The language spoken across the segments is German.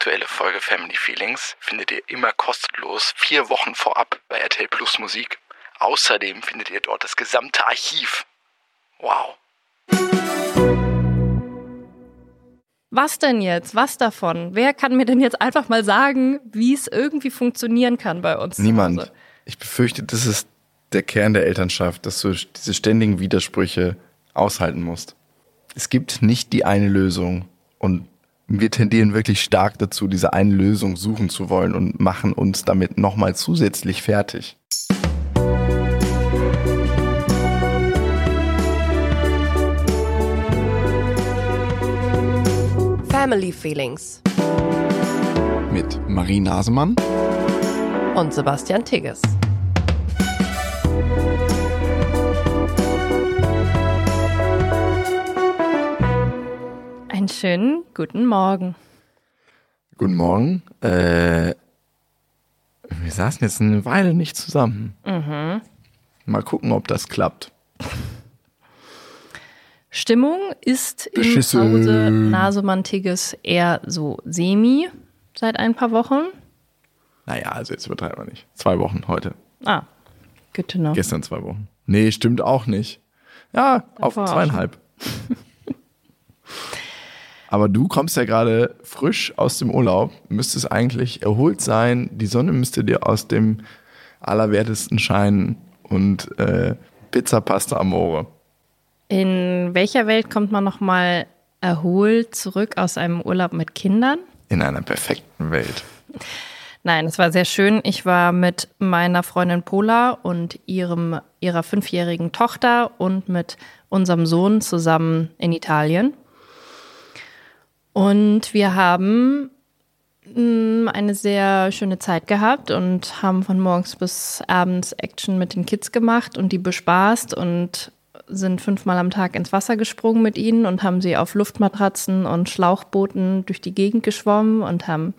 aktuelle Folge Family Feelings findet ihr immer kostenlos vier Wochen vorab bei RTL Plus Musik. Außerdem findet ihr dort das gesamte Archiv. Wow. Was denn jetzt? Was davon? Wer kann mir denn jetzt einfach mal sagen, wie es irgendwie funktionieren kann bei uns? Niemand. Ich befürchte, das ist der Kern der Elternschaft, dass du diese ständigen Widersprüche aushalten musst. Es gibt nicht die eine Lösung und wir tendieren wirklich stark dazu, diese eine Lösung suchen zu wollen und machen uns damit nochmal zusätzlich fertig. Family Feelings Mit Marie Nasemann und Sebastian Tigges. Einen schönen guten Morgen. Guten Morgen. Äh, wir saßen jetzt eine Weile nicht zusammen. Mal gucken, ob das klappt. Stimmung ist im Beschissen. Hause Nasemann-Tigges eher so semi seit ein paar Wochen. Naja, also jetzt übertreiben wir nicht. Zwei Wochen heute. Ah, good to know. Gestern zwei Wochen. Nee, stimmt auch nicht. Ja, auf Davor auch zweieinhalb. Aber du kommst ja gerade frisch aus dem Urlaub, müsstest eigentlich erholt sein. Die Sonne müsste dir aus dem Allerwertesten scheinen und äh, Pizza Pasta Amore. In welcher Welt kommt man nochmal erholt zurück aus einem Urlaub mit Kindern? In einer perfekten Welt. Nein, es war sehr schön. Ich war mit meiner Freundin Pola und ihrem, ihrer fünfjährigen Tochter und mit unserem Sohn zusammen in Italien. Und wir haben mm, eine sehr schöne Zeit gehabt und haben von morgens bis abends Action mit den Kids gemacht und die bespaßt und sind fünfmal am Tag ins Wasser gesprungen mit ihnen und haben sie auf Luftmatratzen und Schlauchbooten durch die Gegend geschwommen und haben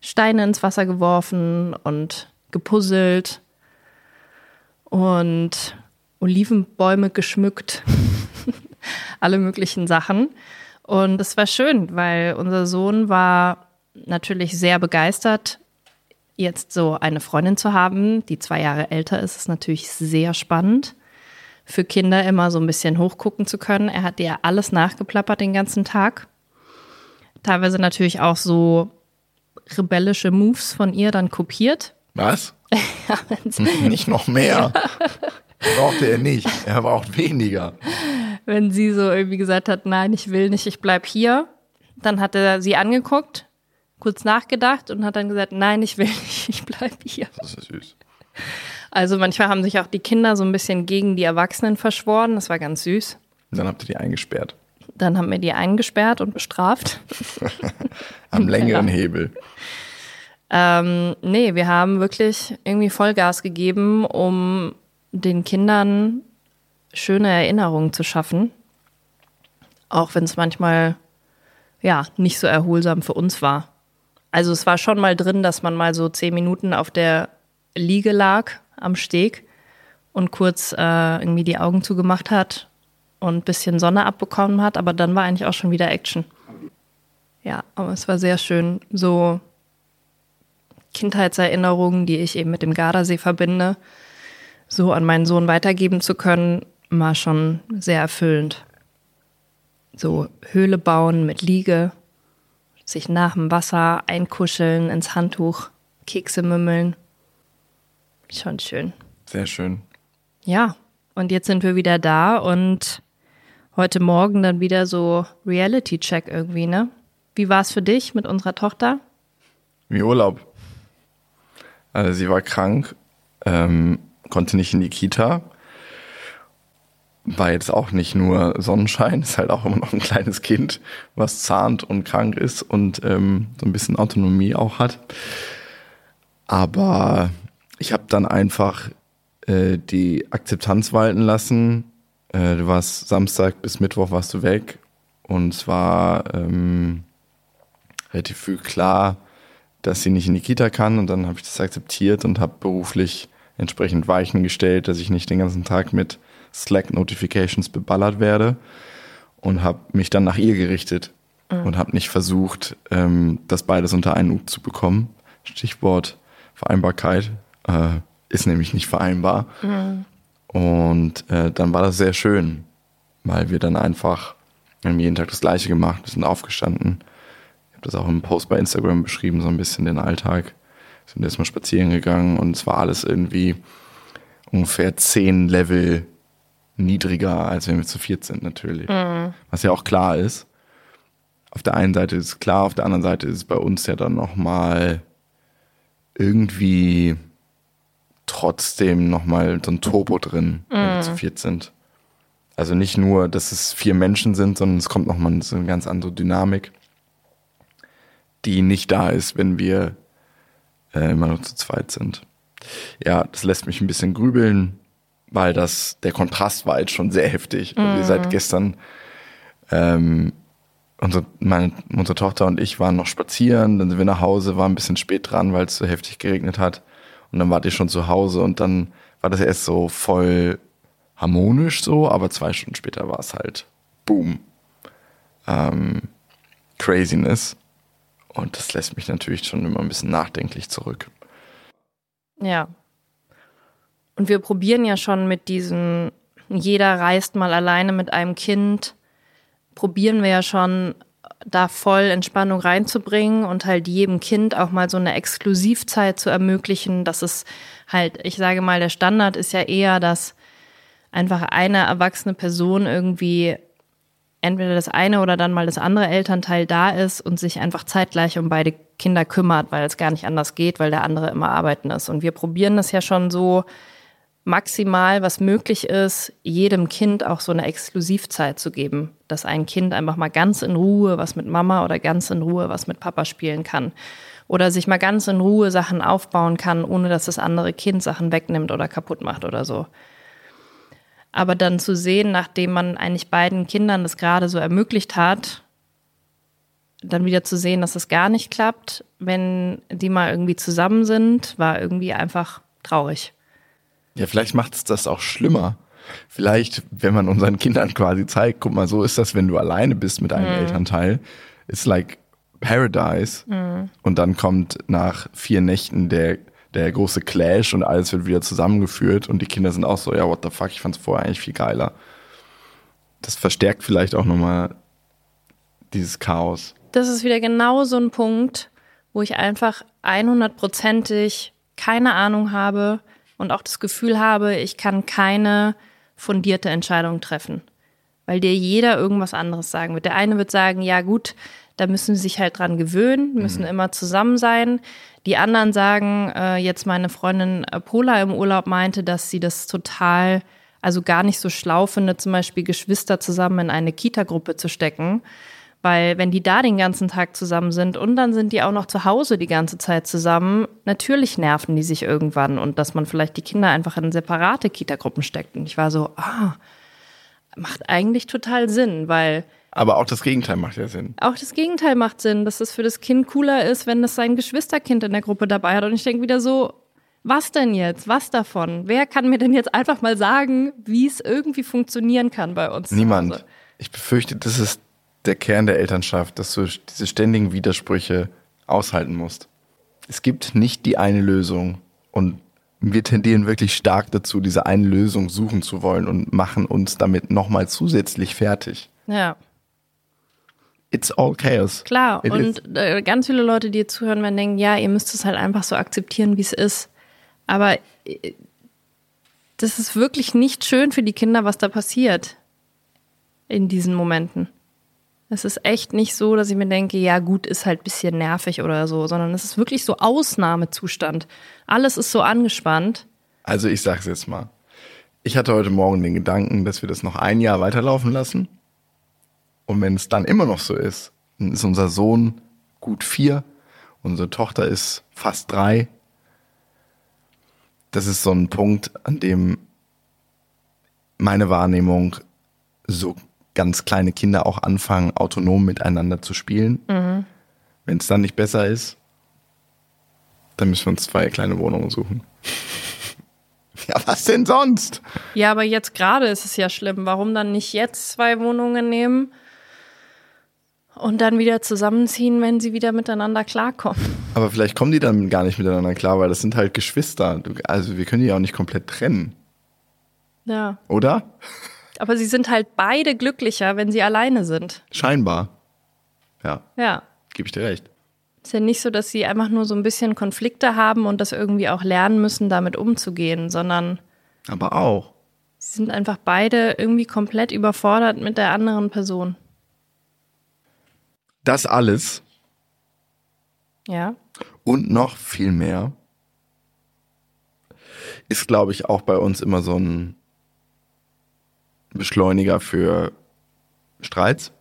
Steine ins Wasser geworfen und gepuzzelt und Olivenbäume geschmückt. Alle möglichen Sachen. Und es war schön, weil unser Sohn war natürlich sehr begeistert, jetzt so eine Freundin zu haben, die zwei Jahre älter ist, ist natürlich sehr spannend. Für Kinder immer so ein bisschen hochgucken zu können. Er hat ja alles nachgeplappert den ganzen Tag. Teilweise natürlich auch so rebellische Moves von ihr dann kopiert. Was? nicht noch mehr. Brauchte er nicht. Er braucht weniger. Wenn sie so irgendwie gesagt hat, nein, ich will nicht, ich bleib hier, dann hat er sie angeguckt, kurz nachgedacht und hat dann gesagt, nein, ich will nicht, ich bleib hier. Das ist süß. Also manchmal haben sich auch die Kinder so ein bisschen gegen die Erwachsenen verschworen, das war ganz süß. Und dann habt ihr die eingesperrt. Dann haben wir die eingesperrt und bestraft. Am längeren Ja. Hebel. Ähm, nee, wir haben wirklich irgendwie Vollgas gegeben, um den Kindern schöne Erinnerungen zu schaffen. Auch wenn es manchmal ja nicht so erholsam für uns war. Also es war schon mal drin, dass man mal so zehn Minuten auf der Liege lag am Steg und kurz äh, irgendwie die Augen zugemacht hat und ein bisschen Sonne abbekommen hat, aber dann war eigentlich auch schon wieder Action. Ja, aber es war sehr schön, so Kindheitserinnerungen, die ich eben mit dem Gardasee verbinde, so an meinen Sohn weitergeben zu können, war schon sehr erfüllend. So Höhle bauen mit Liege, sich nach dem Wasser einkuscheln ins Handtuch, Kekse mümmeln. Schon schön. Sehr schön. Ja, und jetzt sind wir wieder da und heute Morgen dann wieder so Reality-Check irgendwie, ne? Wie war es für dich mit unserer Tochter? Wie Urlaub. Also sie war krank, ähm, konnte nicht in die Kita. War jetzt auch nicht nur Sonnenschein, ist halt auch immer noch ein kleines Kind, was zahnt und krank ist und ähm, so ein bisschen Autonomie auch hat. Aber ich habe dann einfach äh, die Akzeptanz walten lassen. Äh, du warst Samstag bis Mittwoch warst du weg und es war ähm, relativ früh klar, dass sie nicht in die Kita kann und dann habe ich das akzeptiert und habe beruflich entsprechend Weichen gestellt, dass ich nicht den ganzen Tag mit Slack-Notifications beballert werde und habe mich dann nach ihr gerichtet. und habe nicht versucht, ähm, das beides unter einen Hut zu bekommen. Stichwort Vereinbarkeit äh, ist nämlich nicht vereinbar. Und äh, dann war das sehr schön, weil wir dann einfach, haben jeden Tag das Gleiche gemacht, wir sind aufgestanden. Ich habe das auch im Post bei Instagram beschrieben, so ein bisschen den Alltag. Wir sind erstmal spazieren gegangen und es war alles irgendwie ungefähr zehn Level niedriger, als wenn wir zu viert sind natürlich. Was ja auch klar ist. Auf der einen Seite ist es klar, auf der anderen Seite ist es bei uns ja dann nochmal irgendwie trotzdem nochmal so ein Turbo drin, wenn wir zu viert sind. Also nicht nur, dass es vier Menschen sind, sondern es kommt nochmal so eine ganz andere Dynamik, die nicht da ist, wenn wir äh, immer nur zu zweit sind. Ja, das lässt mich ein bisschen grübeln, weil das, der Kontrast war jetzt schon sehr heftig. Also ihr seid gestern, ähm, unsere, meine, unsere Tochter und ich waren noch spazieren, dann sind wir nach Hause, waren ein bisschen spät dran, weil es so heftig geregnet hat. Und dann wart ihr schon zu Hause und dann war das erst so voll harmonisch so, aber zwei Stunden später war es halt boom. Ähm, Craziness. Und das lässt mich natürlich schon immer ein bisschen nachdenklich zurück. Ja. Und wir probieren ja schon mit diesen, jeder reist mal alleine mit einem Kind, probieren wir ja schon da voll Entspannung reinzubringen und halt jedem Kind auch mal so eine Exklusivzeit zu ermöglichen, dass es halt, ich sage mal, der Standard ist ja eher, dass einfach eine erwachsene Person irgendwie entweder das eine oder dann mal das andere Elternteil da ist und sich einfach zeitgleich um beide Kinder kümmert, weil es gar nicht anders geht, weil der andere immer arbeiten ist. Und wir probieren das ja schon so maximal, was möglich ist, jedem Kind auch so eine Exklusivzeit zu geben, dass ein Kind einfach mal ganz in Ruhe was mit Mama oder ganz in Ruhe was mit Papa spielen kann. Oder sich mal ganz in Ruhe Sachen aufbauen kann, ohne dass das andere Kind Sachen wegnimmt oder kaputt macht oder so. Aber dann zu sehen, nachdem man eigentlich beiden Kindern das gerade so ermöglicht hat, dann wieder zu sehen, dass es gar nicht klappt, wenn die mal irgendwie zusammen sind, war irgendwie einfach traurig. Ja, vielleicht macht es das auch schlimmer. Vielleicht, wenn man unseren Kindern quasi zeigt, guck mal, so ist das, wenn du alleine bist mit einem Elternteil. It's like Paradise. Und dann kommt nach vier Nächten der, der große Clash und alles wird wieder zusammengeführt und die Kinder sind auch so, ja, what the fuck, ich fand's vorher eigentlich viel geiler. Das verstärkt vielleicht auch nochmal dieses Chaos. Das ist wieder genau so ein Punkt, wo ich einfach 100%ig keine Ahnung habe und auch das Gefühl habe, ich kann keine fundierte Entscheidung treffen. Weil dir jeder irgendwas anderes sagen wird. Der eine wird sagen, ja gut, da müssen sie sich halt dran gewöhnen, müssen immer zusammen sein. Die anderen sagen, äh, jetzt meine Freundin äh, Pola im Urlaub meinte, dass sie das total, also gar nicht so schlau findet, zum Beispiel Geschwister zusammen in eine Kita-Gruppe zu stecken. Weil wenn die da den ganzen Tag zusammen sind und dann sind die auch noch zu Hause die ganze Zeit zusammen, natürlich nerven die sich irgendwann und dass man vielleicht die Kinder einfach in separate Kita-Gruppen steckt. Und ich war so, ah, macht eigentlich total Sinn, weil Aber auch das Gegenteil macht ja Sinn. auch das Gegenteil macht Sinn, dass es für das Kind cooler ist, wenn es sein Geschwisterkind in der Gruppe dabei hat. Und ich denke wieder so, was denn jetzt? Was davon? Wer kann mir denn jetzt einfach mal sagen, wie es irgendwie funktionieren kann bei uns? Niemand. Ich befürchte, das ist der Kern der Elternschaft, dass du diese ständigen Widersprüche aushalten musst. Es gibt nicht die eine Lösung und wir tendieren wirklich stark dazu, diese eine Lösung suchen zu wollen und machen uns damit nochmal zusätzlich fertig. Ja. It's all chaos. Klar, It is. und äh, ganz viele Leute, die zuhören, werden denken, ja, ihr müsst es halt einfach so akzeptieren, wie es ist. Aber äh, das ist wirklich nicht schön für die Kinder, was da passiert in diesen Momenten. Es ist echt nicht so, dass ich mir denke, ja gut, ist halt ein bisschen nervig oder so, sondern es ist wirklich so Ausnahmezustand. Alles ist so angespannt. Also ich sag's jetzt mal. Ich hatte heute Morgen den Gedanken, dass wir das noch ein Jahr weiterlaufen lassen. Und wenn es dann immer noch so ist, dann ist unser Sohn gut vier, unsere Tochter ist fast drei. Das ist so ein Punkt, an dem meine Wahrnehmung so ganz kleine Kinder auch anfangen, autonom miteinander zu spielen. Wenn es dann nicht besser ist, dann müssen wir uns zwei kleine Wohnungen suchen. Ja, was denn sonst? Ja, aber jetzt gerade ist es ja schlimm. Warum dann nicht jetzt zwei Wohnungen nehmen Und dann wieder zusammenziehen, wenn sie wieder miteinander klarkommen. Aber vielleicht kommen die dann gar nicht miteinander klar, weil das sind halt Geschwister. Also wir können die ja auch nicht komplett trennen, Ja. oder? Aber sie sind halt beide glücklicher, wenn sie alleine sind. Scheinbar. Ja, Ja. gebe ich dir recht. Ist ja nicht so, dass sie einfach nur so ein bisschen Konflikte haben und das irgendwie auch lernen müssen, damit umzugehen, sondern Aber auch. sie sind einfach beide irgendwie komplett überfordert mit der anderen Person. Das alles Ja. und noch viel mehr ist, glaube ich, auch bei uns immer so ein Beschleuniger für Streits.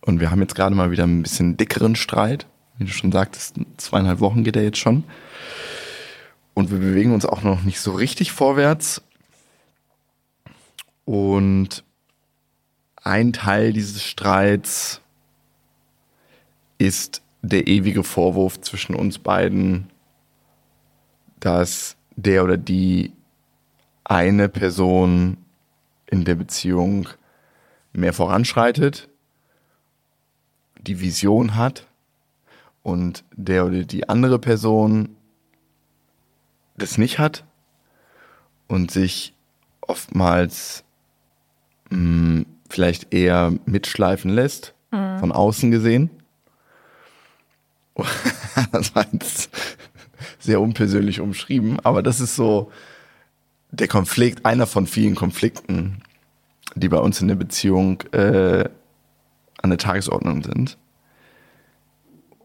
Und wir haben jetzt gerade mal wieder ein bisschen dickeren Streit. Wie du schon sagtest, zweieinhalb Wochen geht er jetzt schon. Und wir bewegen uns auch noch nicht so richtig vorwärts. Und ein Teil dieses Streits ist der ewige Vorwurf zwischen uns beiden, dass der oder die eine Person in der Beziehung mehr voranschreitet, die Vision hat und der oder die andere Person das nicht hat und sich oftmals mh, vielleicht eher mitschleifen lässt, von außen gesehen. das war jetzt sehr unpersönlich umschrieben, aber das ist so der Konflikt, einer von vielen Konflikten, die bei uns in der Beziehung äh, an der Tagesordnung sind.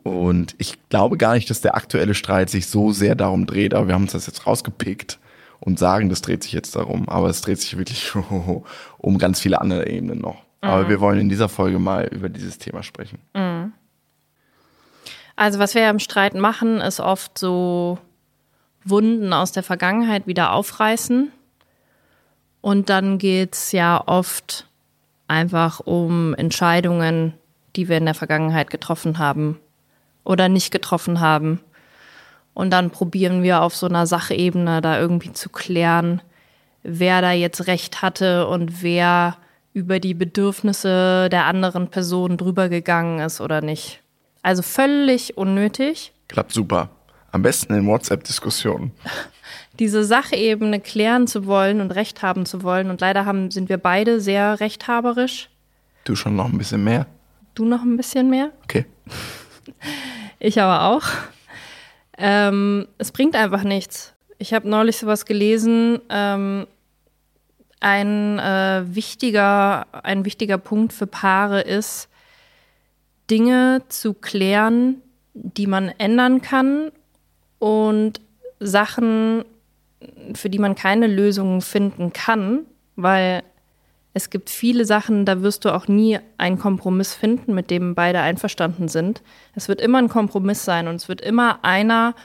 Und ich glaube gar nicht, dass der aktuelle Streit sich so sehr darum dreht, aber wir haben uns das jetzt rausgepickt und sagen, das dreht sich jetzt darum. Aber es dreht sich wirklich um ganz viele andere Ebenen noch. Aber wir wollen in dieser Folge mal über dieses Thema sprechen. Also was wir ja im Streit machen, ist oft so Wunden aus der Vergangenheit wieder aufreißen. Und dann geht's ja oft einfach um Entscheidungen, die wir in der Vergangenheit getroffen haben oder nicht getroffen haben. Und dann probieren wir auf so einer Sachebene da irgendwie zu klären, wer da jetzt recht hatte und wer über die Bedürfnisse der anderen Person drüber gegangen ist oder nicht. Also völlig unnötig. Klappt super. Am besten in WhatsApp-Diskussionen. diese Sachebene klären zu wollen und Recht haben zu wollen. Und leider haben, sind wir beide sehr rechthaberisch. Du schon noch ein bisschen mehr? Du noch ein bisschen mehr. Okay. Ich aber auch. Ähm, es bringt einfach nichts. Ich habe neulich sowas gelesen. Ähm, ein, äh, wichtiger, ein wichtiger Punkt für Paare ist, Dinge zu klären, die man ändern kann und Sachen, für die man keine Lösungen finden kann, weil es gibt viele Sachen, da wirst du auch nie einen Kompromiss finden, mit dem beide einverstanden sind. Es wird immer ein Kompromiss sein und es wird immer einer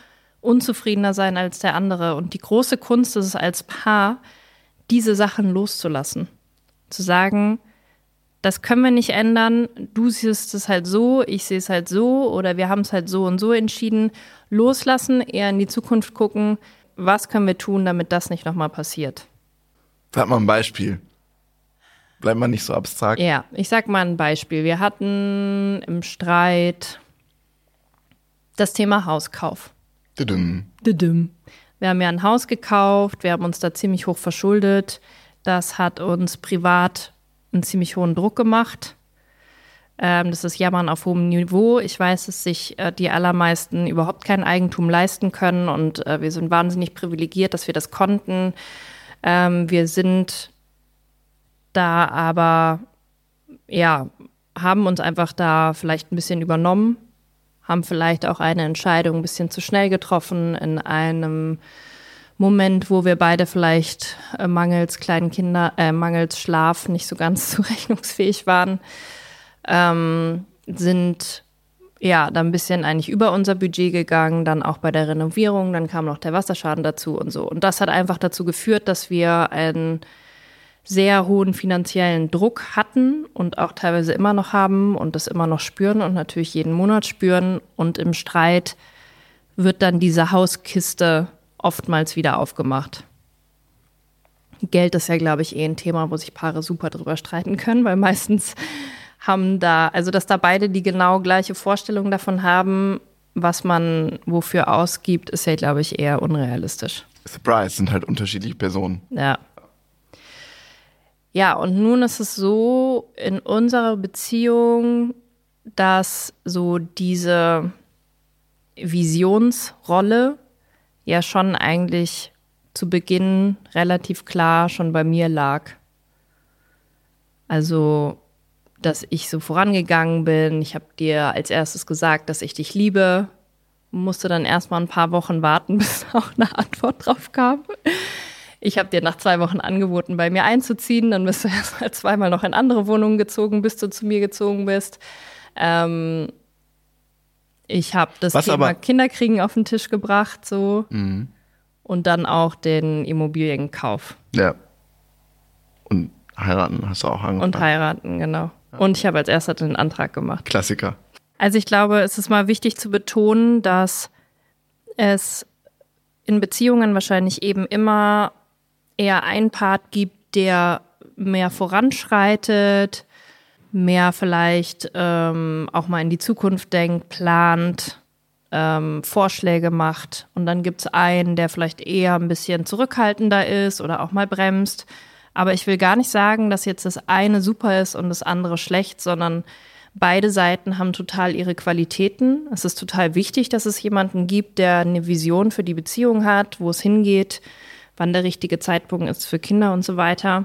unzufriedener sein als der andere. Und die große Kunst ist es als Paar, diese Sachen loszulassen. Zu sagen, das können wir nicht ändern, du siehst es halt so, ich sehe es halt so oder wir haben es halt so und so entschieden. Loslassen, eher in die Zukunft gucken, was können wir tun, damit das nicht nochmal passiert. Sag mal ein Beispiel. Bleib mal nicht so abstrakt. Ja, ich sag mal ein Beispiel. Wir hatten im Streit das Thema Hauskauf. Tudum. Düdüm. Wir haben ja ein Haus gekauft, wir haben uns da ziemlich hoch verschuldet. Das hat uns privat einen ziemlich hohen Druck gemacht. Ähm, das ist Jammern auf hohem Niveau. Ich weiß, dass sich äh, die allermeisten überhaupt kein Eigentum leisten können und äh, wir sind wahnsinnig privilegiert, dass wir das konnten. Ähm, wir sind da aber, ja, haben uns einfach da vielleicht ein bisschen übernommen, haben vielleicht auch eine Entscheidung ein bisschen zu schnell getroffen in einem Moment, wo wir beide vielleicht äh, mangels kleinen Kinder, äh, mangels Schlaf nicht so ganz zurechnungsfähig waren, ähm, sind ja dann ein bisschen eigentlich über unser Budget gegangen, dann auch bei der Renovierung, dann kam noch der Wasserschaden dazu und so. Und das hat einfach dazu geführt, dass wir einen sehr hohen finanziellen Druck hatten und auch teilweise immer noch haben und das immer noch spüren und natürlich jeden Monat spüren. Und im Streit wird dann diese Hauskiste oftmals wieder aufgemacht. Geld ist ja, glaube ich, eh ein Thema, wo sich Paare super drüber streiten können, weil meistens haben da, also dass da beide die genau gleiche Vorstellung davon haben, was man wofür ausgibt, ist ja, glaube ich, eher unrealistisch. Surprise, sind halt unterschiedliche Personen. Ja. Ja, und nun ist es so in unserer Beziehung, dass so diese Visionsrolle ja schon eigentlich zu Beginn relativ klar schon bei mir lag. Also, dass ich so vorangegangen bin. Ich habe dir als erstes gesagt, dass ich dich liebe. Musste dann erstmal ein paar Wochen warten, bis auch eine Antwort drauf kam. Ich habe dir nach zwei Wochen angeboten, bei mir einzuziehen. Dann bist du erst mal zweimal noch in andere Wohnungen gezogen, bis du zu mir gezogen bist. Ähm, ich habe das Was Thema aber- Kinderkriegen auf den Tisch gebracht, so. Mhm. Und dann auch den Immobilienkauf Ja. Und heiraten hast du auch angefangen. und heiraten, genau. Und ich habe als erster den Antrag gemacht. Klassiker. Also ich glaube, es ist mal wichtig zu betonen, dass es in Beziehungen wahrscheinlich eben immer eher einen Part gibt, der mehr voranschreitet, mehr vielleicht ähm, auch mal in die Zukunft denkt, plant, ähm, Vorschläge macht. Und dann gibt es einen, der vielleicht eher ein bisschen zurückhaltender ist oder auch mal bremst. Aber ich will gar nicht sagen, dass jetzt das eine super ist und das andere schlecht, sondern beide Seiten haben total ihre Qualitäten. Es ist total wichtig, dass es jemanden gibt, der eine Vision für die Beziehung hat, wo es hingeht, wann der richtige Zeitpunkt ist für Kinder und so weiter.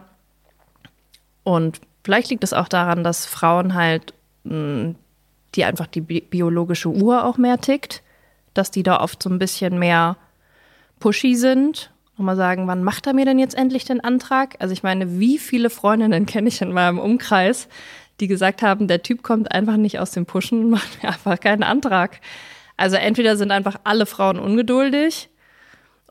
Und vielleicht liegt es auch daran, dass Frauen halt, mh, die einfach die bi biologische Uhr auch mehr tickt, dass die da oft so ein bisschen mehr pushy sind und mal sagen, wann macht er mir denn jetzt endlich den Antrag? Also ich meine, wie viele Freundinnen kenne ich in meinem Umkreis, die gesagt haben, der Typ kommt einfach nicht aus dem Pushen und macht mir einfach keinen Antrag. Also entweder sind einfach alle Frauen ungeduldig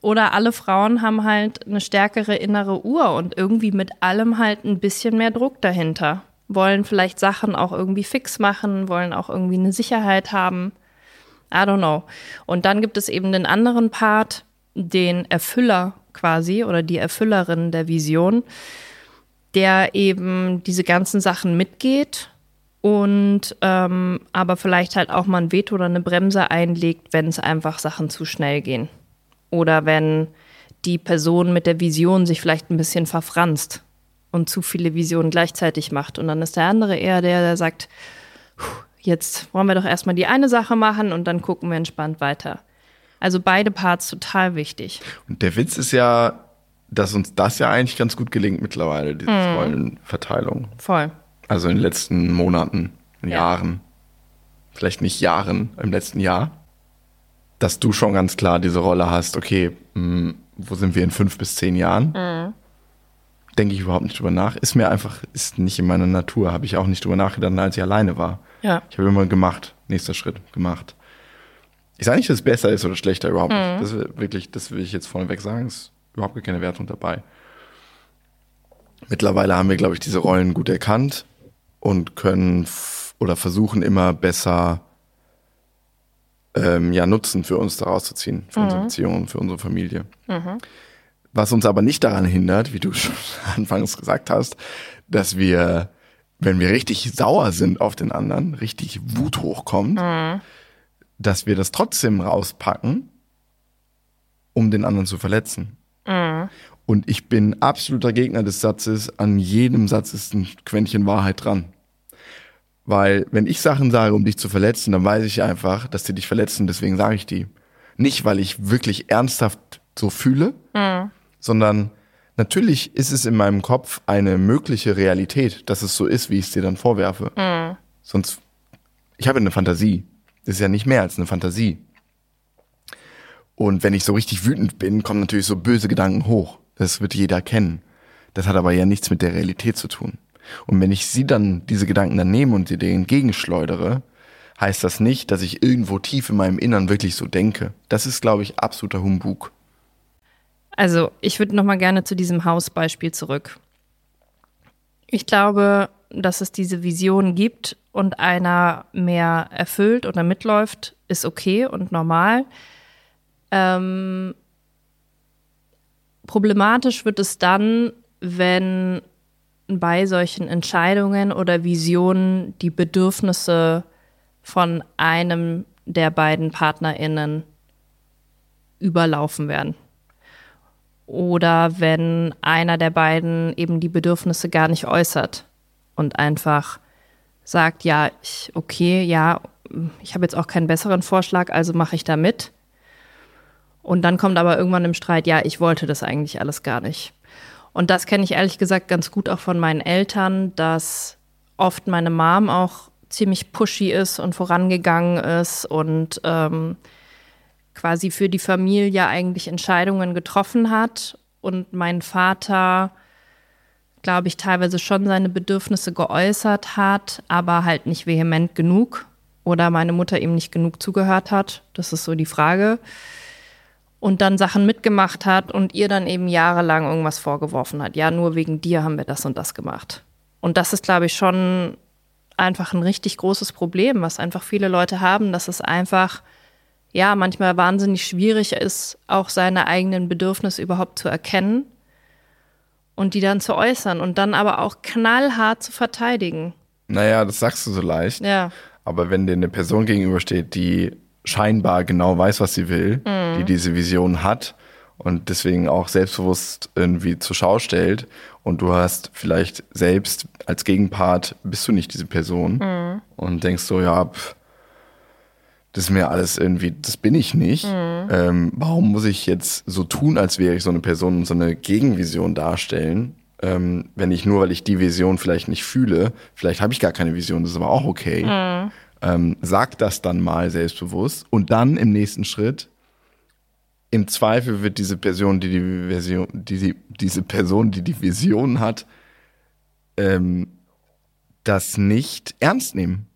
oder alle Frauen haben halt eine stärkere innere Uhr und irgendwie mit allem halt ein bisschen mehr Druck dahinter. Wollen vielleicht Sachen auch irgendwie fix machen, wollen auch irgendwie eine Sicherheit haben. I don't know. Und dann gibt es eben den anderen Part, den Erfüller quasi oder die Erfüllerin der Vision, der eben diese ganzen Sachen mitgeht und ähm, aber vielleicht halt auch mal ein Veto oder eine Bremse einlegt, wenn es einfach Sachen zu schnell gehen. Oder wenn die Person mit der Vision sich vielleicht ein bisschen verfranst und zu viele Visionen gleichzeitig macht. Und dann ist der andere eher der, der sagt, "Puh, jetzt wollen wir doch erstmal die eine Sache machen und dann gucken wir entspannt weiter. Also beide Parts total wichtig. Und der Witz ist ja, dass uns das ja eigentlich ganz gut gelingt mittlerweile, diese Mhm. Rollenverteilung. Voll. Also in den letzten Monaten, Ja. Jahren. Vielleicht nicht Jahren, im letzten Jahr. Dass du schon ganz klar diese Rolle hast, okay, mh, wo sind wir in fünf bis zehn Jahren? Mhm. Denke ich überhaupt nicht drüber nach. Ist mir einfach, ist nicht in meiner Natur. Habe ich auch nicht drüber nachgedacht, als ich alleine war. Ja. Ich habe immer gemacht, nächster Schritt gemacht. Ich sage nicht, dass es besser ist oder schlechter, überhaupt Mhm. nicht. Das will wirklich, das will ich jetzt vorneweg sagen, ist überhaupt keine Wertung dabei. Mittlerweile haben wir, glaube ich, diese Rollen gut erkannt und können oder versuchen immer besser ähm, ja, Nutzen für uns daraus zu ziehen, für unsere Beziehungen, für unsere Familie. Was uns aber nicht daran hindert, wie du schon anfangs gesagt hast, dass wir, wenn wir richtig sauer sind auf den anderen, richtig Wut hochkommt, dass wir das trotzdem rauspacken, um den anderen zu verletzen. Und ich bin absoluter Gegner des Satzes, an jedem Satz ist ein Quäntchen Wahrheit dran. Weil wenn ich Sachen sage, um dich zu verletzen, dann weiß ich einfach, dass die dich verletzen, deswegen sage ich die. Nicht, weil ich wirklich ernsthaft so fühle, sondern natürlich ist es in meinem Kopf eine mögliche Realität, dass es so ist, wie ich es dir dann vorwerfe. Sonst, ich habe eine Fantasie. Das ist ja nicht mehr als eine Fantasie. Und wenn ich so richtig wütend bin, kommen natürlich so böse Gedanken hoch. Das wird jeder kennen. Das hat aber ja nichts mit der Realität zu tun. Und wenn ich sie dann, diese Gedanken dann nehme und sie dir entgegenschleudere, heißt das nicht, dass ich irgendwo tief in meinem Innern wirklich so denke. Das ist, glaube ich, absoluter Humbug. Also, ich würde noch mal gerne zu diesem Hausbeispiel zurück. Ich glaube, dass es diese Vision gibt und einer mehr erfüllt oder mitläuft, ist okay und normal. Ähm, problematisch wird es dann, wenn bei solchen Entscheidungen oder Visionen die Bedürfnisse von einem der beiden PartnerInnen überlaufen werden. Oder wenn einer der beiden eben die Bedürfnisse gar nicht äußert und einfach sagt, ja, ich, okay, ja, ich habe jetzt auch keinen besseren Vorschlag, also mache ich da mit. Und dann kommt aber irgendwann im Streit, ja, ich wollte das eigentlich alles gar nicht. Und das kenne ich ehrlich gesagt ganz gut auch von meinen Eltern, dass oft meine Mom auch ziemlich pushy ist und vorangegangen ist und ähm, quasi für die Familie eigentlich Entscheidungen getroffen hat. Und mein Vater, glaube ich, teilweise schon seine Bedürfnisse geäußert hat, aber halt nicht vehement genug. Oder meine Mutter ihm nicht genug zugehört hat. Das ist so die Frage und dann Sachen mitgemacht hat und ihr dann eben jahrelang irgendwas vorgeworfen hat. Ja, nur wegen dir haben wir das und das gemacht. Und das ist, glaube ich, schon einfach ein richtig großes Problem, was einfach viele Leute haben, dass es einfach, ja, manchmal wahnsinnig schwierig ist, auch seine eigenen Bedürfnisse überhaupt zu erkennen und die dann zu äußern und dann aber auch knallhart zu verteidigen. Naja, das sagst du so leicht. Ja. Aber wenn dir eine Person gegenübersteht, die scheinbar genau weiß, was sie will, mhm. die diese Vision hat und deswegen auch selbstbewusst irgendwie zur Schau stellt und du hast vielleicht selbst als Gegenpart bist du nicht diese Person mhm. und denkst so, ja, pff, das ist mir alles irgendwie, das bin ich nicht. Mhm. Ähm, warum muss ich jetzt so tun, als wäre ich so eine Person und so eine Gegenvision darstellen? Ähm, wenn ich nur, weil ich die Vision vielleicht nicht fühle, vielleicht habe ich gar keine Vision, das ist aber auch okay. Mhm ähm, sagt das dann mal selbstbewusst und dann im nächsten Schritt im Zweifel wird diese Person, die die Version, die, die diese Person, die die Vision hat, ähm, das nicht ernst nehmen.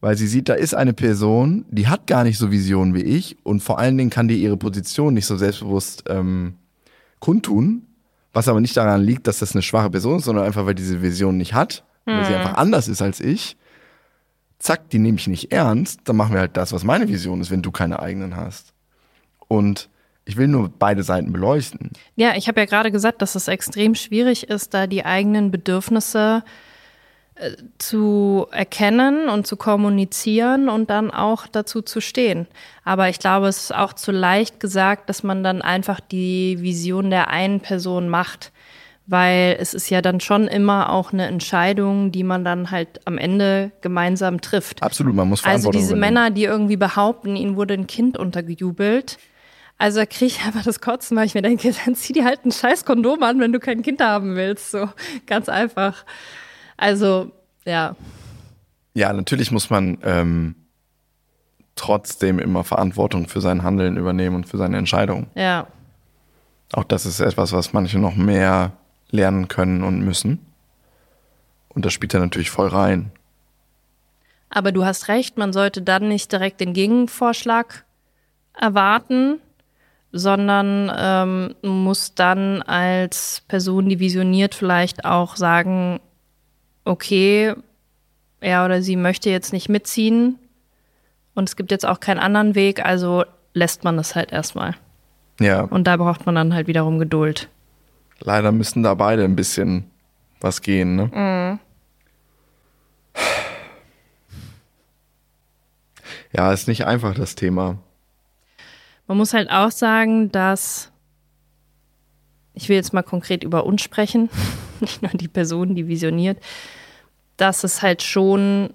Weil sie sieht, da ist eine Person, die hat gar nicht so Visionen wie ich und vor allen Dingen kann die ihre Position nicht so selbstbewusst ähm, kundtun, was aber nicht daran liegt, dass das eine schwache Person ist, sondern einfach, weil diese Vision nicht hat, weil sie hm. einfach anders ist als ich zack, die nehme ich nicht ernst, dann machen wir halt das, was meine Vision ist, wenn du keine eigenen hast. Und ich will nur beide Seiten beleuchten. Ja, ich habe ja gerade gesagt, dass es extrem schwierig ist, da die eigenen Bedürfnisse äh, zu erkennen und zu kommunizieren und dann auch dazu zu stehen. Aber ich glaube, es ist auch zu leicht gesagt, dass man dann einfach die Vision der einen Person macht weil es ist ja dann schon immer auch eine Entscheidung, die man dann halt am Ende gemeinsam trifft. Absolut, man muss Also diese übernehmen. Männer, die irgendwie behaupten, ihnen wurde ein Kind untergejubelt. Also da kriege ich einfach das Kotzen, weil ich mir denke, dann zieh dir halt ein scheiß Kondom an, wenn du kein Kind haben willst. So ganz einfach. Also, ja. Ja, natürlich muss man ähm, trotzdem immer Verantwortung für sein Handeln übernehmen und für seine Entscheidungen. Ja. Auch das ist etwas, was manche noch mehr lernen können und müssen. Und das spielt da natürlich voll rein. Aber du hast recht, man sollte dann nicht direkt den Gegenvorschlag erwarten, sondern ähm, muss dann als Person, die visioniert, vielleicht auch sagen, okay, er oder sie möchte jetzt nicht mitziehen und es gibt jetzt auch keinen anderen Weg, also lässt man das halt erstmal. Ja. Und da braucht man dann halt wiederum Geduld. Leider müssen da beide ein bisschen was gehen, ne? Mhm. Ja, ist nicht einfach das Thema. Man muss halt auch sagen, dass ich will jetzt mal konkret über uns sprechen, nicht nur die Person, die visioniert, dass es halt schon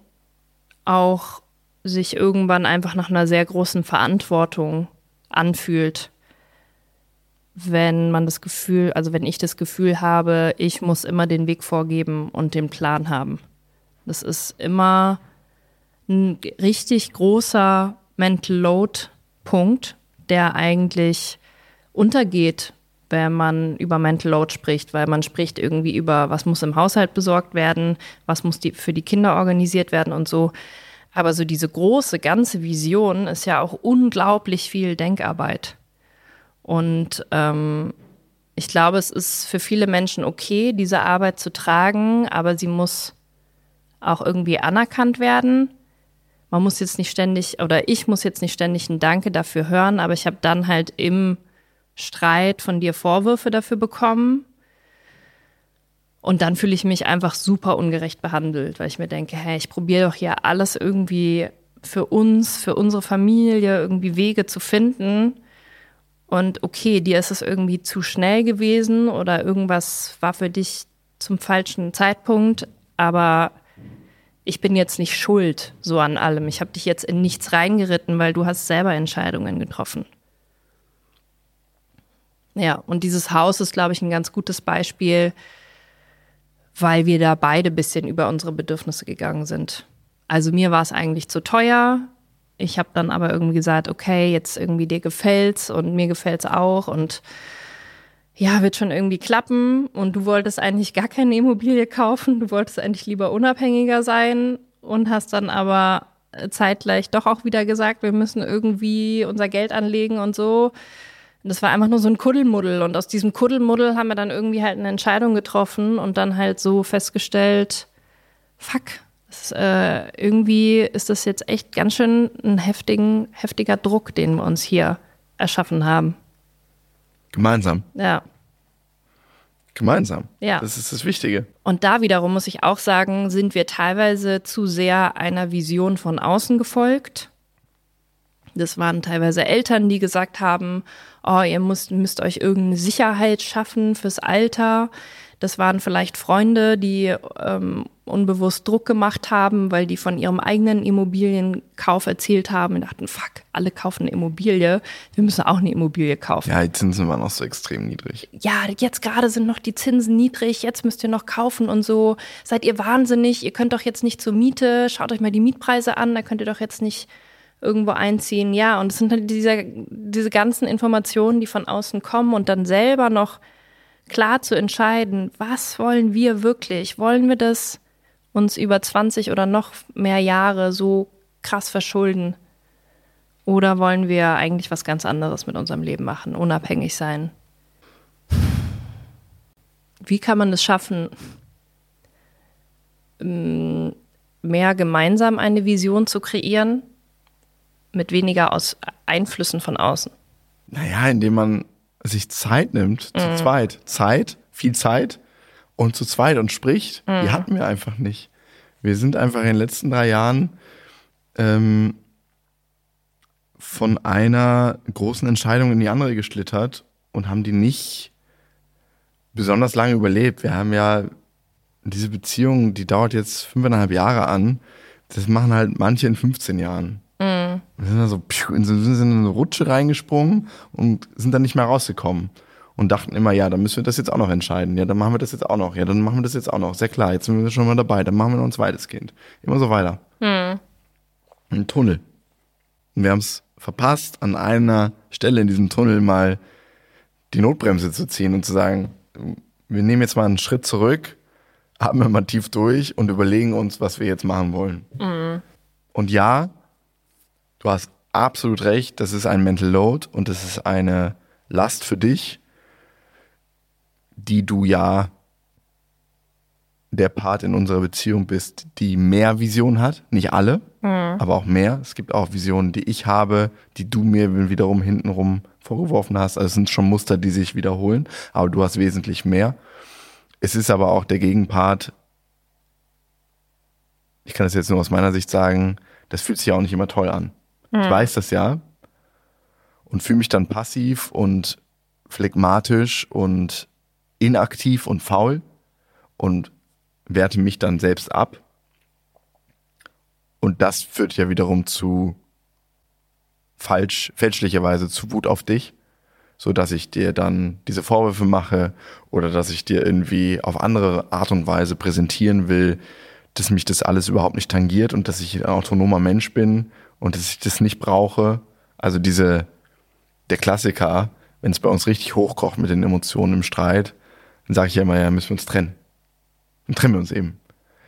auch sich irgendwann einfach nach einer sehr großen Verantwortung anfühlt wenn man das Gefühl, also wenn ich das Gefühl habe, ich muss immer den Weg vorgeben und den Plan haben. Das ist immer ein richtig großer Mental Load Punkt, der eigentlich untergeht, wenn man über Mental Load spricht, weil man spricht irgendwie über, was muss im Haushalt besorgt werden, was muss die, für die Kinder organisiert werden und so. Aber so diese große, ganze Vision ist ja auch unglaublich viel Denkarbeit. Und ähm, ich glaube, es ist für viele Menschen okay, diese Arbeit zu tragen, aber sie muss auch irgendwie anerkannt werden. Man muss jetzt nicht ständig, oder ich muss jetzt nicht ständig ein Danke dafür hören, aber ich habe dann halt im Streit von dir Vorwürfe dafür bekommen. Und dann fühle ich mich einfach super ungerecht behandelt, weil ich mir denke, hey, ich probiere doch hier alles irgendwie für uns, für unsere Familie, irgendwie Wege zu finden. Und okay, dir ist es irgendwie zu schnell gewesen oder irgendwas war für dich zum falschen Zeitpunkt, aber ich bin jetzt nicht schuld so an allem. Ich habe dich jetzt in nichts reingeritten, weil du hast selber Entscheidungen getroffen. Ja, und dieses Haus ist, glaube ich, ein ganz gutes Beispiel, weil wir da beide ein bisschen über unsere Bedürfnisse gegangen sind. Also mir war es eigentlich zu teuer. Ich habe dann aber irgendwie gesagt, okay, jetzt irgendwie dir gefällt's und mir gefällt's auch und ja, wird schon irgendwie klappen. Und du wolltest eigentlich gar keine Immobilie kaufen. Du wolltest eigentlich lieber unabhängiger sein und hast dann aber zeitgleich doch auch wieder gesagt, wir müssen irgendwie unser Geld anlegen und so. Das war einfach nur so ein Kuddelmuddel. Und aus diesem Kuddelmuddel haben wir dann irgendwie halt eine Entscheidung getroffen und dann halt so festgestellt, fuck, ist, äh, irgendwie ist das jetzt echt ganz schön ein heftigen, heftiger Druck, den wir uns hier erschaffen haben. Gemeinsam. Ja. Gemeinsam. Ja. Das ist das Wichtige. Und da wiederum muss ich auch sagen, sind wir teilweise zu sehr einer Vision von außen gefolgt. Das waren teilweise Eltern, die gesagt haben, oh, ihr müsst, müsst euch irgendeine Sicherheit schaffen fürs Alter. Das waren vielleicht Freunde, die ähm, unbewusst Druck gemacht haben, weil die von ihrem eigenen Immobilienkauf erzählt haben und dachten, fuck, alle kaufen eine Immobilie, wir müssen auch eine Immobilie kaufen. Ja, die Zinsen waren auch so extrem niedrig. Ja, jetzt gerade sind noch die Zinsen niedrig, jetzt müsst ihr noch kaufen und so. Seid ihr wahnsinnig, ihr könnt doch jetzt nicht zur Miete, schaut euch mal die Mietpreise an, da könnt ihr doch jetzt nicht irgendwo einziehen. Ja, und es sind halt diese, diese ganzen Informationen, die von außen kommen und dann selber noch klar zu entscheiden, was wollen wir wirklich? Wollen wir das uns über 20 oder noch mehr Jahre so krass verschulden? Oder wollen wir eigentlich was ganz anderes mit unserem Leben machen, unabhängig sein? Wie kann man es schaffen, mehr gemeinsam eine Vision zu kreieren, mit weniger aus Einflüssen von außen? Naja, indem man sich Zeit nimmt, zu zweit. Zeit, viel Zeit und zu zweit und spricht. Die hatten wir einfach nicht. Wir sind einfach in den letzten drei Jahren ähm, von einer großen Entscheidung in die andere geschlittert und haben die nicht besonders lange überlebt. Wir haben ja diese Beziehung, die dauert jetzt fünfeinhalb Jahre an. Das machen halt manche in 15 Jahren. Wir sind da so in so, sind in eine Rutsche reingesprungen und sind dann nicht mehr rausgekommen. Und dachten immer, ja, dann müssen wir das jetzt auch noch entscheiden. Ja, dann machen wir das jetzt auch noch. Ja, dann machen wir das jetzt auch noch. Sehr klar, jetzt sind wir schon mal dabei. Dann machen wir noch ein zweites Kind. Immer so weiter. Ein Tunnel. Und wir haben es verpasst, an einer Stelle in diesem Tunnel mal die Notbremse zu ziehen und zu sagen, wir nehmen jetzt mal einen Schritt zurück, atmen mal tief durch und überlegen uns, was wir jetzt machen wollen. Und ja, du hast absolut recht, das ist ein Mental Load und das ist eine Last für dich, die du ja der Part in unserer Beziehung bist, die mehr Vision hat. Nicht alle, aber auch mehr. Es gibt auch Visionen, die ich habe, die du mir wiederum hintenrum vorgeworfen hast. Also es sind schon Muster, die sich wiederholen, aber du hast wesentlich mehr. Es ist aber auch der Gegenpart. Ich kann das jetzt nur aus meiner Sicht sagen, das fühlt sich ja auch nicht immer toll an. Ich weiß das ja und fühle mich dann passiv und phlegmatisch und inaktiv und faul und werte mich dann selbst ab. Und das führt ja wiederum zu falsch, fälschlicherweise zu Wut auf dich, so dass ich dir dann diese Vorwürfe mache oder dass ich dir irgendwie auf andere Art und Weise präsentieren will, dass mich das alles überhaupt nicht tangiert und dass ich ein autonomer Mensch bin und dass ich das nicht brauche. Also diese, der Klassiker, wenn es bei uns richtig hochkocht mit den Emotionen im Streit, dann sage ich ja immer, ja, müssen wir uns trennen. Dann trennen wir uns eben.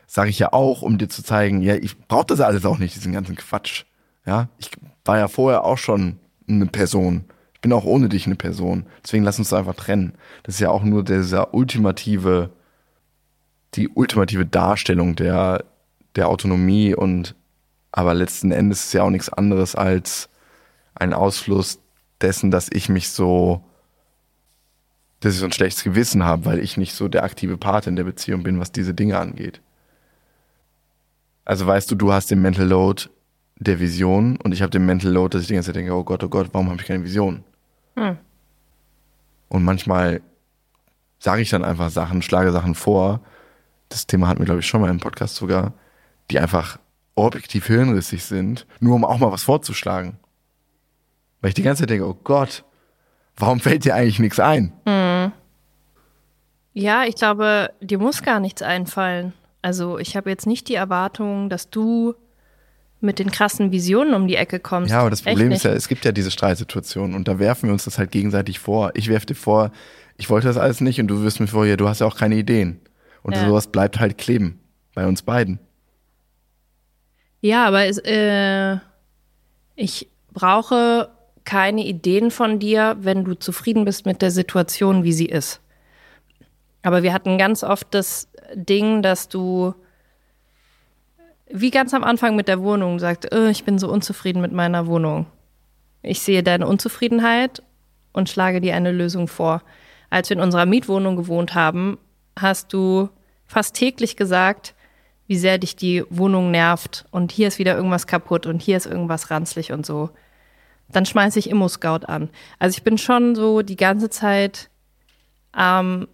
Sage ich ja auch, um dir zu zeigen, ja, ich brauche das alles auch nicht, diesen ganzen Quatsch. Ja, ich war ja vorher auch schon eine Person. Ich bin auch ohne dich eine Person. Deswegen lass uns einfach trennen. Das ist ja auch nur dieser ultimative, die ultimative Darstellung der, der Autonomie und aber letzten Endes ist ja auch nichts anderes als ein Ausfluss dessen, dass ich mich so dass ich so ein schlechtes Gewissen habe, weil ich nicht so der aktive Part in der Beziehung bin, was diese Dinge angeht. Also weißt du, du hast den Mental Load der Vision und ich habe den Mental Load, dass ich die ganze Zeit denke, oh Gott, oh Gott, warum habe ich keine Vision? Hm. Und manchmal sage ich dann einfach Sachen, schlage Sachen vor. Das Thema hatten wir, glaube ich, schon mal im Podcast sogar, die einfach objektiv hirnrissig sind, nur um auch mal was vorzuschlagen. Weil ich die ganze Zeit denke, oh Gott, warum fällt dir eigentlich nichts ein? Ja, ich glaube, dir muss gar nichts einfallen. Also ich habe jetzt nicht die Erwartung, dass du mit den krassen Visionen um die Ecke kommst. Ja, aber das Problem ist ja, es gibt ja diese Streitsituationen und da werfen wir uns das halt gegenseitig vor. Ich werfe dir vor, ich wollte das alles nicht und du wirst mir vor, ja, du hast ja auch keine Ideen. Und Ja. sowas bleibt halt kleben bei uns beiden. Ja, aber es, äh, ich brauche keine Ideen von dir, wenn du zufrieden bist mit der Situation, wie sie ist. Aber wir hatten ganz oft das Ding, dass du, wie ganz am Anfang mit der Wohnung, sagst, äh, ich bin so unzufrieden mit meiner Wohnung. Ich sehe deine Unzufriedenheit und schlage dir eine Lösung vor. Als wir in unserer Mietwohnung gewohnt haben, hast du fast täglich gesagt, wie sehr dich die Wohnung nervt und hier ist wieder irgendwas kaputt und hier ist irgendwas ranzlig und so. Dann schmeiße ich Immo-Scout an. Also ich bin schon so die ganze Zeit am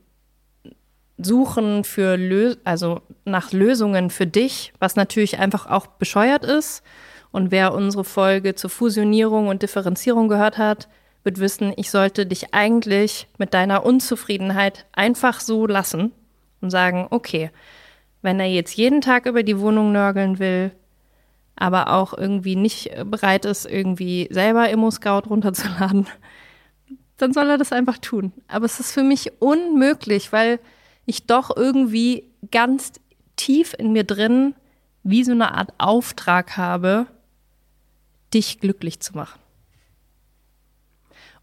Suchen für Lö also nach Lösungen für dich, was natürlich einfach auch bescheuert ist. Und wer unsere Folge zur Fusionierung und Differenzierung gehört hat, wird wissen, ich sollte dich eigentlich mit deiner Unzufriedenheit einfach so lassen und sagen, okay, wenn er jetzt jeden Tag über die Wohnung nörgeln will, aber auch irgendwie nicht bereit ist, irgendwie selber Immo-Scout runterzuladen, dann soll er das einfach tun. Aber es ist für mich unmöglich, weil ich doch irgendwie ganz tief in mir drin wie so eine Art Auftrag habe, dich glücklich zu machen.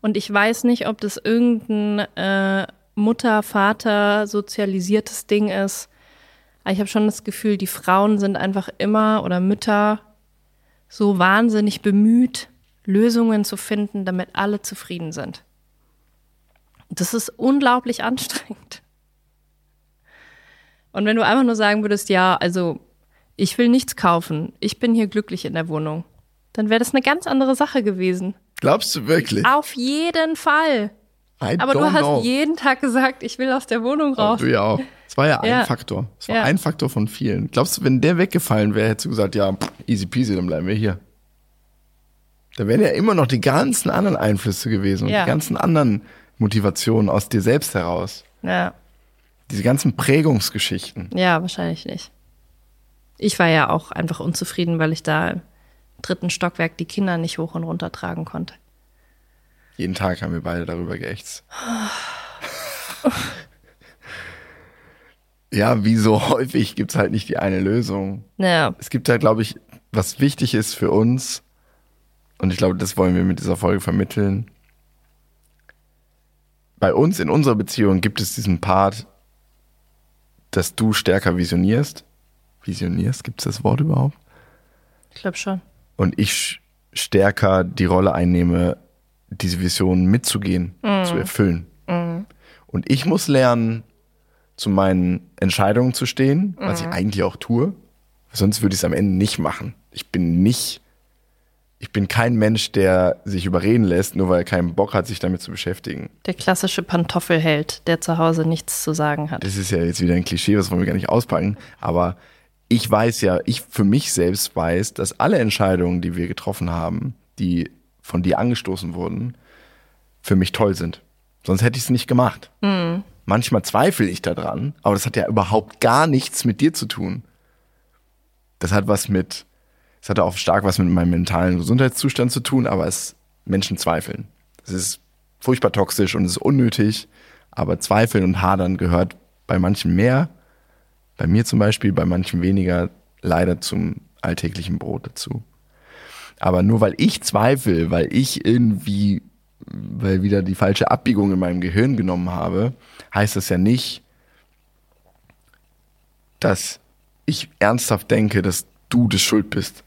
Und ich weiß nicht, ob das irgendein äh, Mutter, Vater sozialisiertes Ding ist. Aber ich habe schon das Gefühl, die Frauen sind einfach immer oder Mütter so wahnsinnig bemüht, Lösungen zu finden, damit alle zufrieden sind. Das ist unglaublich anstrengend. Und wenn du einfach nur sagen würdest, ja, also ich will nichts kaufen, ich bin hier glücklich in der Wohnung, dann wäre das eine ganz andere Sache gewesen. Glaubst du wirklich? Auf jeden Fall. I Aber du hast know. jeden Tag gesagt, ich will aus der Wohnung Aber raus. du ja auch. Es war ja ein Ja. Faktor. Es war Ja. ein Faktor von vielen. Glaubst du, wenn der weggefallen wäre, hättest du gesagt, ja, easy peasy, dann bleiben wir hier. Da wären ja immer noch die ganzen anderen Einflüsse gewesen und Ja. die ganzen anderen Motivationen aus dir selbst heraus. Ja. Diese ganzen Prägungsgeschichten. ja, wahrscheinlich nicht. Ich war ja auch einfach unzufrieden, weil ich da im dritten Stockwerk die Kinder nicht hoch und runter tragen konnte. Jeden Tag haben wir beide darüber geächtzt. ja, wie so häufig gibt's halt nicht die eine Lösung. Naja, Es gibt halt, glaube ich, was wichtig ist für uns, und ich glaube, das wollen wir mit dieser Folge vermitteln. Bei uns in unserer Beziehung gibt es diesen Part, dass du stärker visionierst. Visionierst, gibt es das Wort überhaupt? ich glaube schon. Und ich stärker die Rolle einnehme, diese Vision mitzugehen, zu erfüllen. Und ich muss lernen, zu meinen Entscheidungen zu stehen, was ich eigentlich auch tue. Sonst würde ich es am Ende nicht machen. Ich bin nicht, ich bin kein Mensch, der sich überreden lässt, nur weil er keinen Bock hat, sich damit zu beschäftigen. Der klassische Pantoffelheld, der zu Hause nichts zu sagen hat. Das ist ja jetzt wieder ein Klischee, das wollen wir gar nicht auspacken. Aber ich weiß ja, ich für mich selbst weiß, dass alle Entscheidungen, die wir getroffen haben, die von dir angestoßen wurden, für mich toll sind. Sonst hätte ich es nicht gemacht. Manchmal zweifle ich daran, aber das hat ja überhaupt gar nichts mit dir zu tun. Das hat was mit, es hat auch stark was mit meinem mentalen Gesundheitszustand zu tun, aber es Menschen zweifeln. Es ist furchtbar toxisch und es ist unnötig, aber Zweifeln und Hadern gehört bei manchen mehr, bei mir zum Beispiel, bei manchen weniger, leider zum alltäglichen Brot dazu. Aber nur weil ich zweifle, weil ich irgendwie, weil wieder die falsche Abbiegung in meinem Gehirn genommen habe, heißt das ja nicht, dass ich ernsthaft denke, dass du das schuld bist.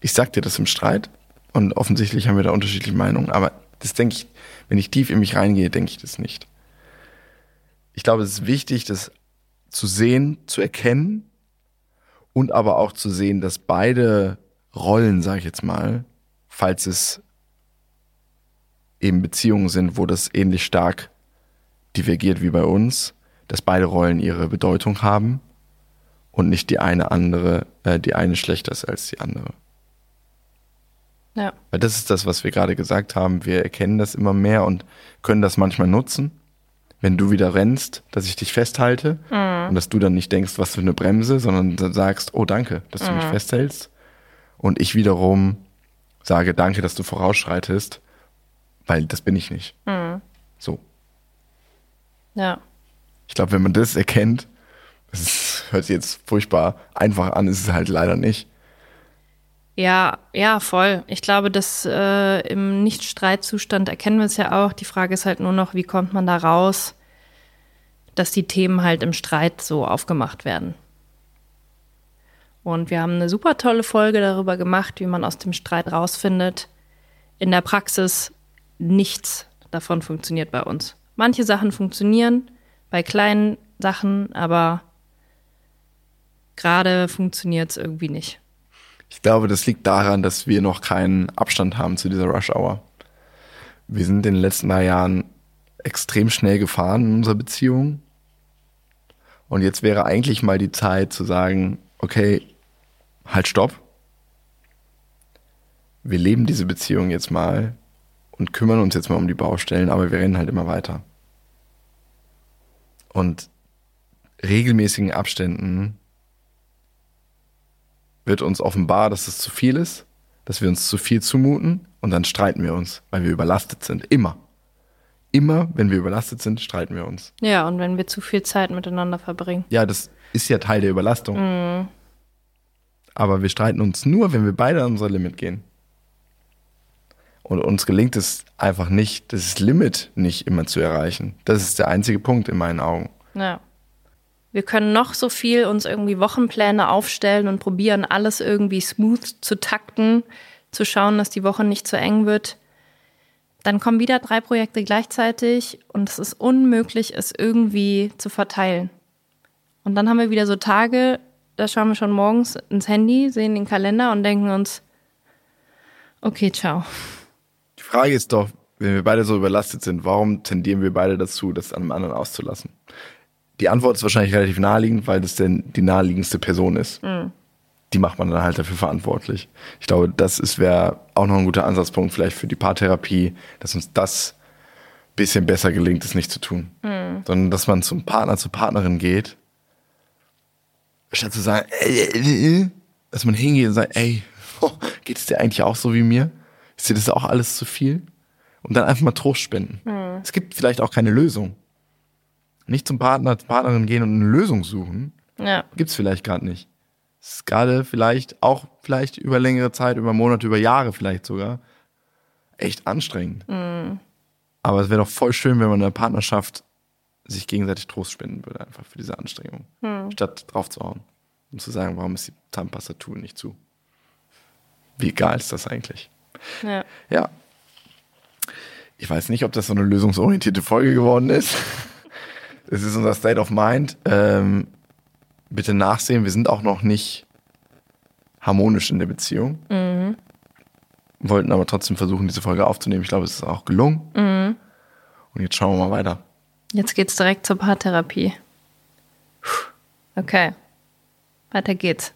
Ich sag dir das im Streit und offensichtlich haben wir da unterschiedliche Meinungen, aber das denke ich, wenn ich tief in mich reingehe, denke ich das nicht. ich glaube, es ist wichtig, das zu sehen, zu erkennen und aber auch zu sehen, dass beide Rollen, sage ich jetzt mal, falls es eben Beziehungen sind, wo das ähnlich stark divergiert wie bei uns, dass beide Rollen ihre Bedeutung haben und nicht die eine andere, äh, die eine schlechter ist als die andere. Ja. Weil das ist das, was wir gerade gesagt haben. Wir erkennen das immer mehr und können das manchmal nutzen. Wenn du wieder rennst, dass ich dich festhalte und dass du dann nicht denkst, was für eine Bremse, sondern sagst, oh danke, dass du mich festhältst. Und ich wiederum sage, danke, dass du vorausschreitest, weil das bin ich nicht. So. Ja. Ich glaube, wenn man das erkennt, das ist, hört sich jetzt furchtbar einfach an, ist es halt leider nicht. Ja, ja, voll. Ich glaube, dass äh, im Nicht-Streitzustand erkennen wir es ja auch. Die Frage ist halt nur noch, wie kommt man da raus, dass die Themen halt im Streit so aufgemacht werden. Und wir haben eine super tolle Folge darüber gemacht, wie man aus dem Streit rausfindet. In der Praxis nichts davon funktioniert bei uns. Manche Sachen funktionieren bei kleinen Sachen, aber gerade funktioniert es irgendwie nicht. Ich glaube, das liegt daran, dass wir noch keinen Abstand haben zu dieser Rush Hour. Wir sind in den letzten drei Jahren extrem schnell gefahren in unserer Beziehung. Und jetzt wäre eigentlich mal die Zeit zu sagen, okay, halt stopp. Wir leben diese Beziehung jetzt mal und kümmern uns jetzt mal um die Baustellen, aber wir rennen halt immer weiter. Und regelmäßigen Abständen wird uns offenbar, dass es zu viel ist, dass wir uns zu viel zumuten und dann streiten wir uns, weil wir überlastet sind. Immer. Immer, wenn wir überlastet sind, streiten wir uns. Ja, und wenn wir zu viel Zeit miteinander verbringen. Ja, das ist ja Teil der Überlastung. Aber wir streiten uns nur, wenn wir beide an unser Limit gehen. Und uns gelingt es einfach nicht, das Limit nicht immer zu erreichen. Das ist der einzige Punkt in meinen Augen. Ja. Wir können noch so viel uns irgendwie Wochenpläne aufstellen und probieren, alles irgendwie smooth zu takten, zu schauen, dass die Woche nicht zu eng wird. Dann kommen wieder drei Projekte gleichzeitig und es ist unmöglich, es irgendwie zu verteilen. Und dann haben wir wieder so Tage, da schauen wir schon morgens ins Handy, sehen den Kalender und denken uns, okay, ciao. Die Frage ist doch, wenn wir beide so überlastet sind, warum tendieren wir beide dazu, das an einem anderen auszulassen? Die Antwort ist wahrscheinlich relativ naheliegend, weil das denn die naheliegendste Person ist. Die macht man dann halt dafür verantwortlich. Ich glaube, das wäre auch noch ein guter Ansatzpunkt vielleicht für die Paartherapie, dass uns das bisschen besser gelingt, es nicht zu tun. Sondern dass man zum Partner, zur Partnerin geht, statt zu sagen, ey, äh, äh, dass man hingeht und sagt, ey, oh, geht es dir eigentlich auch so wie mir? Ist dir das auch alles zu viel? Und dann einfach mal Trost spenden. Es gibt vielleicht auch keine Lösung. Nicht zum Partner, zur Partnerin gehen und eine Lösung suchen, Ja. gibt's vielleicht gerade nicht. Es ist gerade vielleicht auch vielleicht über längere Zeit, über Monate, über Jahre vielleicht sogar echt anstrengend. Aber es wäre doch voll schön, wenn man in der Partnerschaft sich gegenseitig Trost spenden würde, einfach für diese Anstrengung, statt drauf zu hauen und zu sagen, warum ist die Zahnpasta-Tool nicht zu? Wie egal ist das eigentlich? Ja. Ja. Ich weiß nicht, ob das so eine lösungsorientierte Folge geworden ist. Es ist unser State of Mind. Ähm, bitte nachsehen, wir sind auch noch nicht harmonisch in der Beziehung. Wollten aber trotzdem versuchen, diese Folge aufzunehmen. Ich glaube, es ist auch gelungen. Und jetzt schauen wir mal weiter. Jetzt geht's direkt zur Paartherapie. Okay. Weiter geht's.